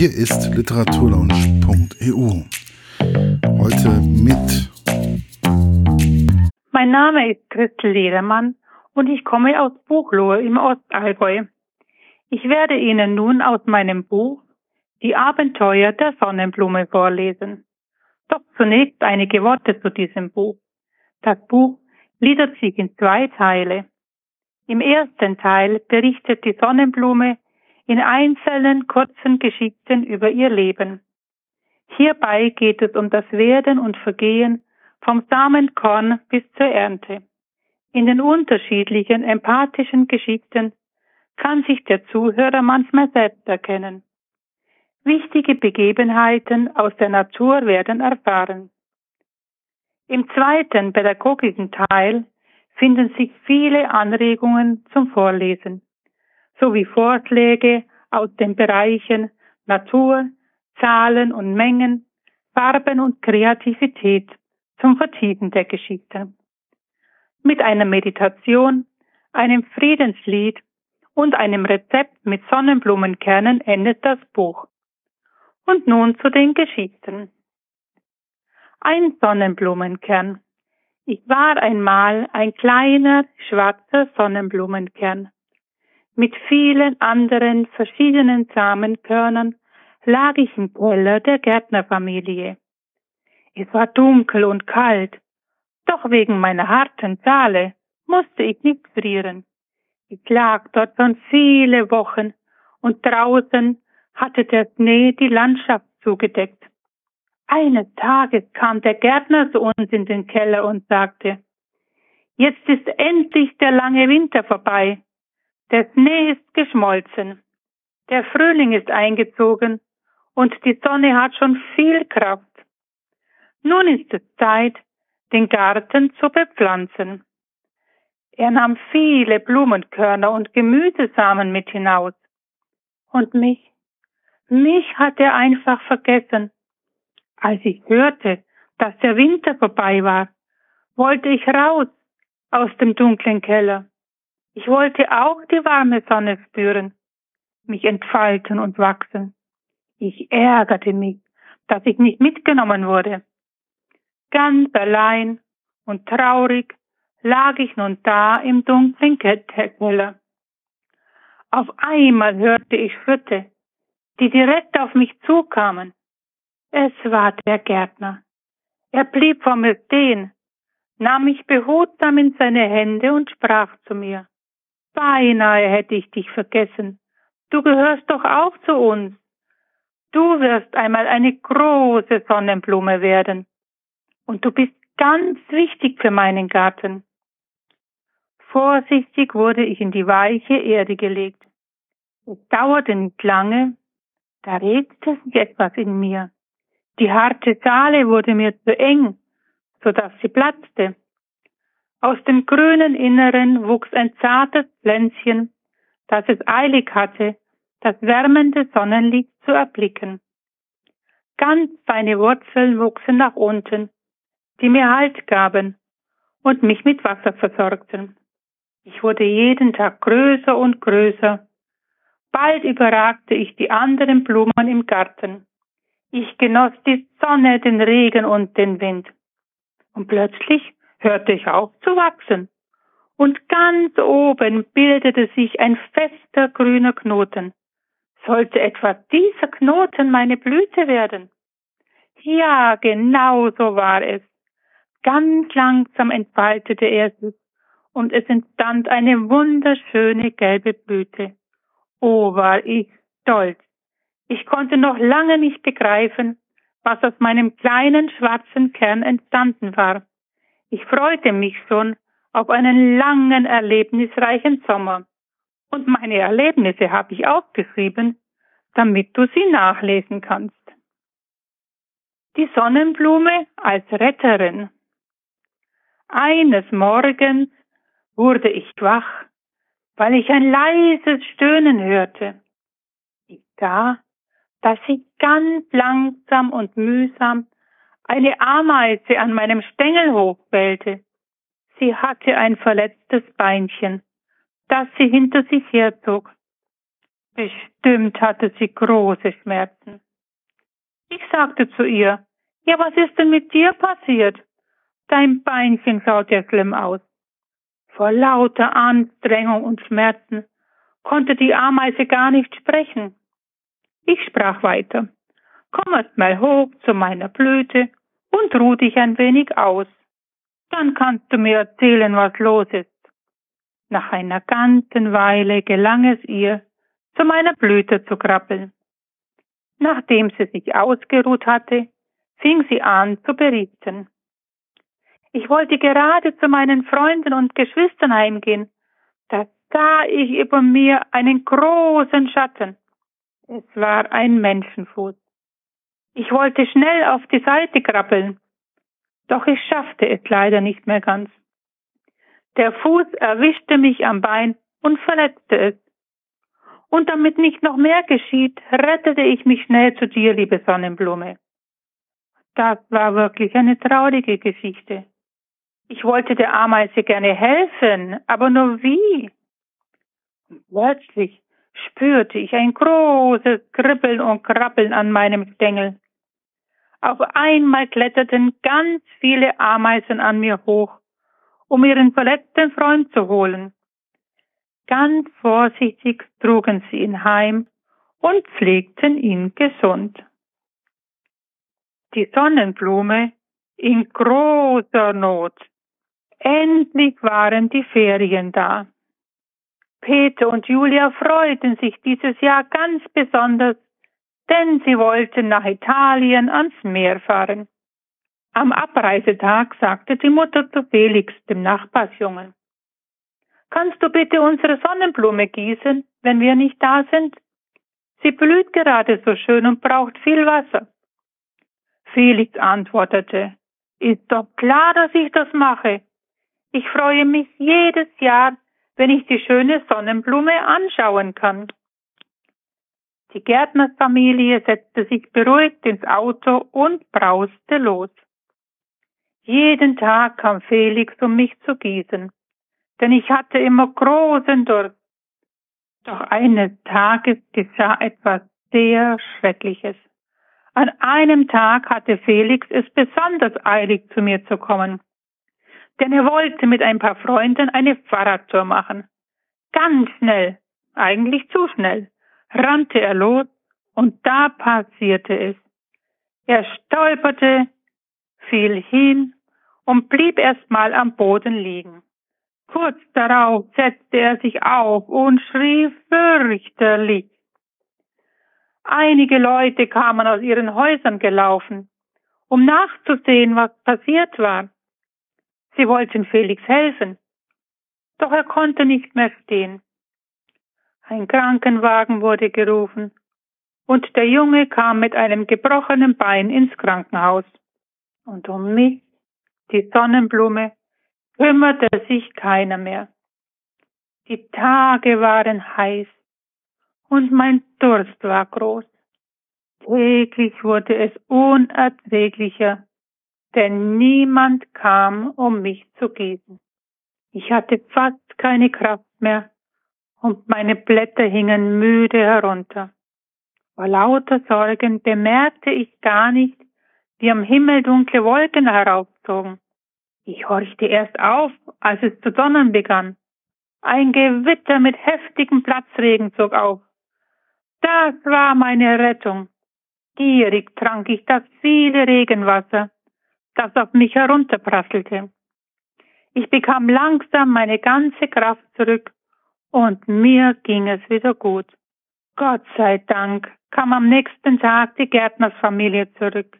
Hier ist literaturlaunch.eu. Heute mit. Mein Name ist Christel Ledermann und ich komme aus Buchlohe im Ostallgäu. Ich werde Ihnen nun aus meinem Buch Die Abenteuer der Sonnenblume vorlesen. Doch zunächst einige Worte zu diesem Buch. Das Buch gliedert sich in zwei Teile. Im ersten Teil berichtet die Sonnenblume in einzelnen kurzen Geschichten über ihr Leben. Hierbei geht es um das Werden und Vergehen vom Samenkorn bis zur Ernte. In den unterschiedlichen empathischen Geschichten kann sich der Zuhörer manchmal selbst erkennen. Wichtige Begebenheiten aus der Natur werden erfahren. Im zweiten pädagogischen Teil finden sich viele Anregungen zum Vorlesen sowie Vorschläge aus den Bereichen Natur, Zahlen und Mengen, Farben und Kreativität zum Vertiefen der Geschichte. Mit einer Meditation, einem Friedenslied und einem Rezept mit Sonnenblumenkernen endet das Buch. Und nun zu den Geschichten. Ein Sonnenblumenkern. Ich war einmal ein kleiner schwarzer Sonnenblumenkern. Mit vielen anderen verschiedenen Samenkörnern lag ich im Keller der Gärtnerfamilie. Es war dunkel und kalt, doch wegen meiner harten Zahle musste ich nicht frieren. Ich lag dort schon viele Wochen und draußen hatte der Schnee die Landschaft zugedeckt. Eines Tages kam der Gärtner zu uns in den Keller und sagte, Jetzt ist endlich der lange Winter vorbei. Der Schnee ist geschmolzen. Der Frühling ist eingezogen und die Sonne hat schon viel Kraft. Nun ist es Zeit, den Garten zu bepflanzen. Er nahm viele Blumenkörner und Gemüsesamen mit hinaus. Und mich, mich hat er einfach vergessen. Als ich hörte, dass der Winter vorbei war, wollte ich raus aus dem dunklen Keller. Ich wollte auch die warme Sonne spüren, mich entfalten und wachsen. Ich ärgerte mich, dass ich nicht mitgenommen wurde. Ganz allein und traurig lag ich nun da im dunklen Keller. Auf einmal hörte ich Schritte, die direkt auf mich zukamen. Es war der Gärtner. Er blieb vor mir stehen, nahm mich behutsam in seine Hände und sprach zu mir. Beinahe hätte ich dich vergessen. Du gehörst doch auch zu uns. Du wirst einmal eine große Sonnenblume werden. Und du bist ganz wichtig für meinen Garten. Vorsichtig wurde ich in die weiche Erde gelegt. Es dauerte nicht lange, da regte sich etwas in mir. Die harte Schale wurde mir zu eng, so dass sie platzte. Aus dem grünen Inneren wuchs ein zartes Pflänzchen, das es eilig hatte, das wärmende Sonnenlicht zu erblicken. Ganz feine Wurzeln wuchsen nach unten, die mir Halt gaben und mich mit Wasser versorgten. Ich wurde jeden Tag größer und größer. Bald überragte ich die anderen Blumen im Garten. Ich genoss die Sonne, den Regen und den Wind. Und plötzlich hörte ich auf zu wachsen. Und ganz oben bildete sich ein fester grüner Knoten. Sollte etwa dieser Knoten meine Blüte werden? Ja, genau so war es. Ganz langsam entfaltete er sich und es entstand eine wunderschöne gelbe Blüte. Oh, war ich stolz. Ich konnte noch lange nicht begreifen, was aus meinem kleinen schwarzen Kern entstanden war. Ich freute mich schon auf einen langen, erlebnisreichen Sommer. Und meine Erlebnisse habe ich aufgeschrieben, damit du sie nachlesen kannst. Die Sonnenblume als Retterin. Eines Morgens wurde ich wach, weil ich ein leises Stöhnen hörte. Ich sah, dass sie ganz langsam und mühsam eine Ameise an meinem Stängel hochbellte. Sie hatte ein verletztes Beinchen, das sie hinter sich herzog. Bestimmt hatte sie große Schmerzen. Ich sagte zu ihr, ja, was ist denn mit dir passiert? Dein Beinchen schaut ja schlimm aus. Vor lauter Anstrengung und Schmerzen konnte die Ameise gar nicht sprechen. Ich sprach weiter. Komm erst mal hoch zu meiner Blüte und ruh dich ein wenig aus. Dann kannst du mir erzählen, was los ist. Nach einer ganzen Weile gelang es ihr, zu meiner Blüte zu krabbeln. Nachdem sie sich ausgeruht hatte, fing sie an zu berichten. Ich wollte gerade zu meinen Freunden und Geschwistern heimgehen, da sah ich über mir einen großen Schatten. Es war ein Menschenfuß. Ich wollte schnell auf die Seite krabbeln, doch ich schaffte es leider nicht mehr ganz. Der Fuß erwischte mich am Bein und verletzte es. Und damit nicht noch mehr geschieht, rettete ich mich schnell zu dir, liebe Sonnenblume. Das war wirklich eine traurige Geschichte. Ich wollte der Ameise gerne helfen, aber nur wie? Und plötzlich spürte ich ein großes Kribbeln und Krabbeln an meinem Stängel. Auf einmal kletterten ganz viele Ameisen an mir hoch, um ihren verletzten Freund zu holen. Ganz vorsichtig trugen sie ihn heim und pflegten ihn gesund. Die Sonnenblume in großer Not. Endlich waren die Ferien da. Peter und Julia freuten sich dieses Jahr ganz besonders, denn sie wollten nach Italien ans Meer fahren. Am Abreisetag sagte die Mutter zu Felix, dem Nachbarsjungen, Kannst du bitte unsere Sonnenblume gießen, wenn wir nicht da sind? Sie blüht gerade so schön und braucht viel Wasser. Felix antwortete, Ist doch klar, dass ich das mache. Ich freue mich jedes Jahr, wenn ich die schöne Sonnenblume anschauen kann. Die Gärtnersfamilie setzte sich beruhigt ins Auto und brauste los. Jeden Tag kam Felix, um mich zu gießen, denn ich hatte immer großen Durst. Doch eines Tages geschah etwas sehr Schreckliches. An einem Tag hatte Felix es besonders eilig, zu mir zu kommen, denn er wollte mit ein paar Freunden eine Fahrradtour machen. Ganz schnell, eigentlich zu schnell rannte er los und da passierte es. Er stolperte, fiel hin und blieb erstmal am Boden liegen. Kurz darauf setzte er sich auf und schrie fürchterlich. Einige Leute kamen aus ihren Häusern gelaufen, um nachzusehen, was passiert war. Sie wollten Felix helfen, doch er konnte nicht mehr stehen. Ein Krankenwagen wurde gerufen und der Junge kam mit einem gebrochenen Bein ins Krankenhaus. Und um mich, die Sonnenblume, kümmerte sich keiner mehr. Die Tage waren heiß und mein Durst war groß. Täglich wurde es unerträglicher, denn niemand kam, um mich zu gießen. Ich hatte fast keine Kraft mehr und meine Blätter hingen müde herunter. Vor lauter Sorgen bemerkte ich gar nicht, wie am Himmel dunkle Wolken heraufzogen. Ich horchte erst auf, als es zu donnern begann. Ein Gewitter mit heftigem Platzregen zog auf. Das war meine Rettung. Gierig trank ich das viele Regenwasser, das auf mich herunterprasselte. Ich bekam langsam meine ganze Kraft zurück und mir ging es wieder gut. Gott sei Dank kam am nächsten Tag die Gärtnersfamilie zurück.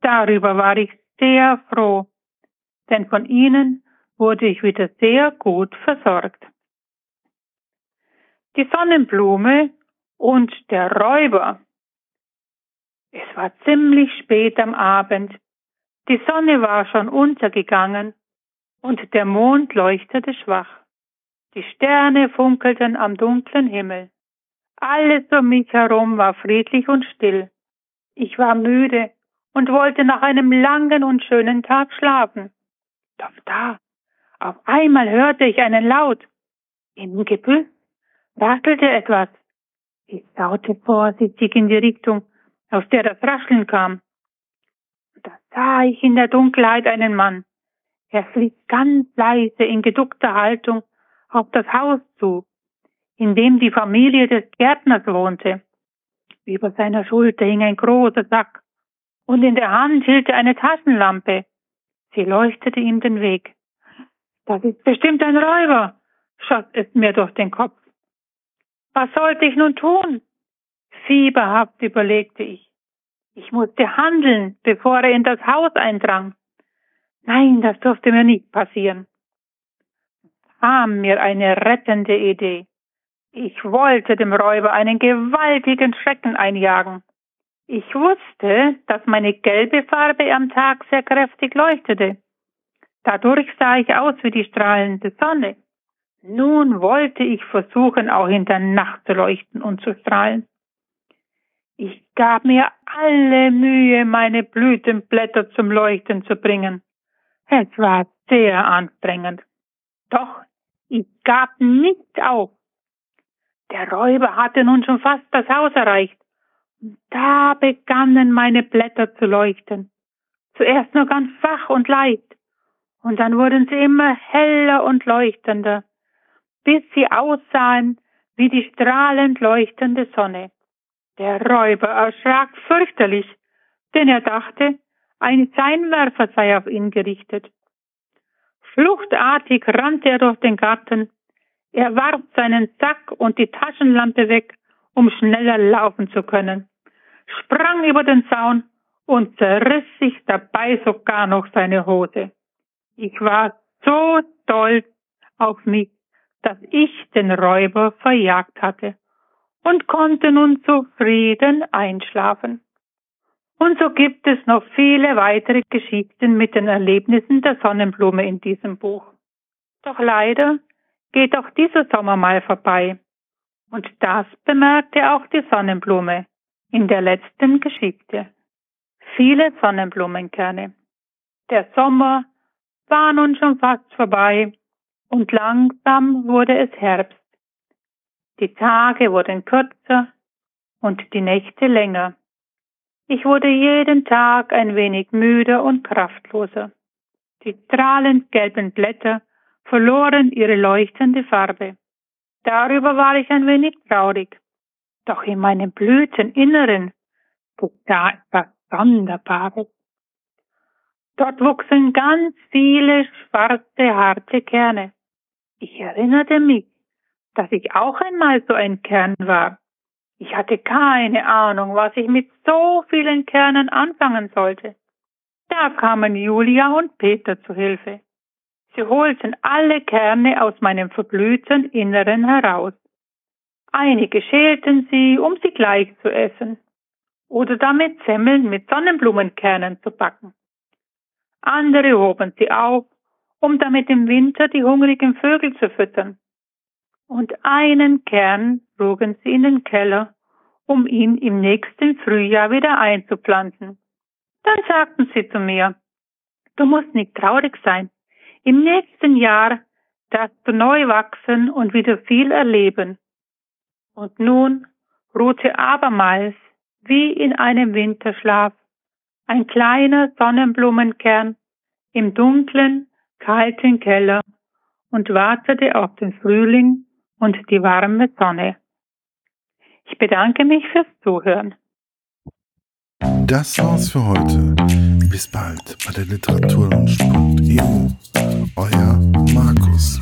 Darüber war ich sehr froh, denn von ihnen wurde ich wieder sehr gut versorgt. Die Sonnenblume und der Räuber. Es war ziemlich spät am Abend. Die Sonne war schon untergegangen und der Mond leuchtete schwach. Die Sterne funkelten am dunklen Himmel. Alles um mich herum war friedlich und still. Ich war müde und wollte nach einem langen und schönen Tag schlafen. Doch da, auf einmal hörte ich einen Laut. Im Gebüsch rasselte etwas. Ich schaute vorsichtig in die Richtung, aus der das Rascheln kam. Sah ich in der Dunkelheit einen Mann. Er fliegt ganz leise in geduckter Haltung auf das Haus zu, in dem die Familie des Gärtners wohnte. Über seiner Schulter hing ein großer Sack und in der Hand hielt er eine Taschenlampe. Sie leuchtete ihm den Weg. Das ist bestimmt ein Räuber, schoss es mir durch den Kopf. Was sollte ich nun tun? Fieberhaft überlegte ich. Ich musste handeln, bevor er in das Haus eindrang. Nein, das durfte mir nicht passieren. Kam mir eine rettende Idee. Ich wollte dem Räuber einen gewaltigen Schrecken einjagen. Ich wusste, dass meine gelbe Farbe am Tag sehr kräftig leuchtete. Dadurch sah ich aus wie die strahlende Sonne. Nun wollte ich versuchen, auch in der Nacht zu leuchten und zu strahlen. Ich gab mir alle Mühe, meine Blütenblätter zum Leuchten zu bringen. Es war sehr anstrengend. Doch ich gab nicht auf. Der Räuber hatte nun schon fast das Haus erreicht. Da begannen meine Blätter zu leuchten. Zuerst nur ganz schwach und leicht, und dann wurden sie immer heller und leuchtender, bis sie aussahen wie die strahlend leuchtende Sonne. Der Räuber erschrak fürchterlich, denn er dachte, ein Seinwerfer sei auf ihn gerichtet. Fluchtartig rannte er durch den Garten. Er warf seinen Sack und die Taschenlampe weg um schneller laufen zu können, sprang über den Zaun und zerriss sich dabei sogar noch seine Hose. Ich war so stolz auf mich, dass ich den Räuber verjagt hatte und konnte nun zufrieden einschlafen. Und so gibt es noch viele weitere Geschichten mit den Erlebnissen der Sonnenblume in diesem Buch. Doch leider geht auch dieser Sommer mal vorbei. Und das bemerkte auch die Sonnenblume in der letzten Geschichte. Viele Sonnenblumenkerne. Der Sommer war nun schon fast vorbei und langsam wurde es Herbst. Die Tage wurden kürzer und die Nächte länger. Ich wurde jeden Tag ein wenig müder und kraftloser. Die strahlend gelben Blätter verloren ihre leuchtende Farbe. Darüber war ich ein wenig traurig. Doch in meinem Blüteninneren geschah etwas Sonderbares. Dort wuchsen ganz viele schwarze, harte Kerne. Ich erinnerte mich, dass ich auch einmal so ein Kern war. Ich hatte keine Ahnung, was ich mit so vielen Kernen anfangen sollte. Da kamen Julia und Peter zu Hilfe. Sie holten alle Kerne aus meinem verblühten Inneren heraus. Einige schälten sie, um sie gleich zu essen, oder damit Semmeln mit Sonnenblumenkernen zu backen. Andere hoben sie auf, um damit im Winter die hungrigen Vögel zu füttern. Und einen Kern trugen sie in den Keller, um ihn im nächsten Frühjahr wieder einzupflanzen. Dann sagten sie zu mir, du musst nicht traurig sein, im nächsten Jahr darfst du neu wachsen und wieder viel erleben. Und nun ruhte abermals, wie in einem Winterschlaf, ein kleiner Sonnenblumenkern im dunklen, kalten Keller und wartete auf den Frühling und die warme Sonne. Ich bedanke mich fürs Zuhören. Das war's für heute. Bis bald bei der Literatur und Sport EU. Euer Markus.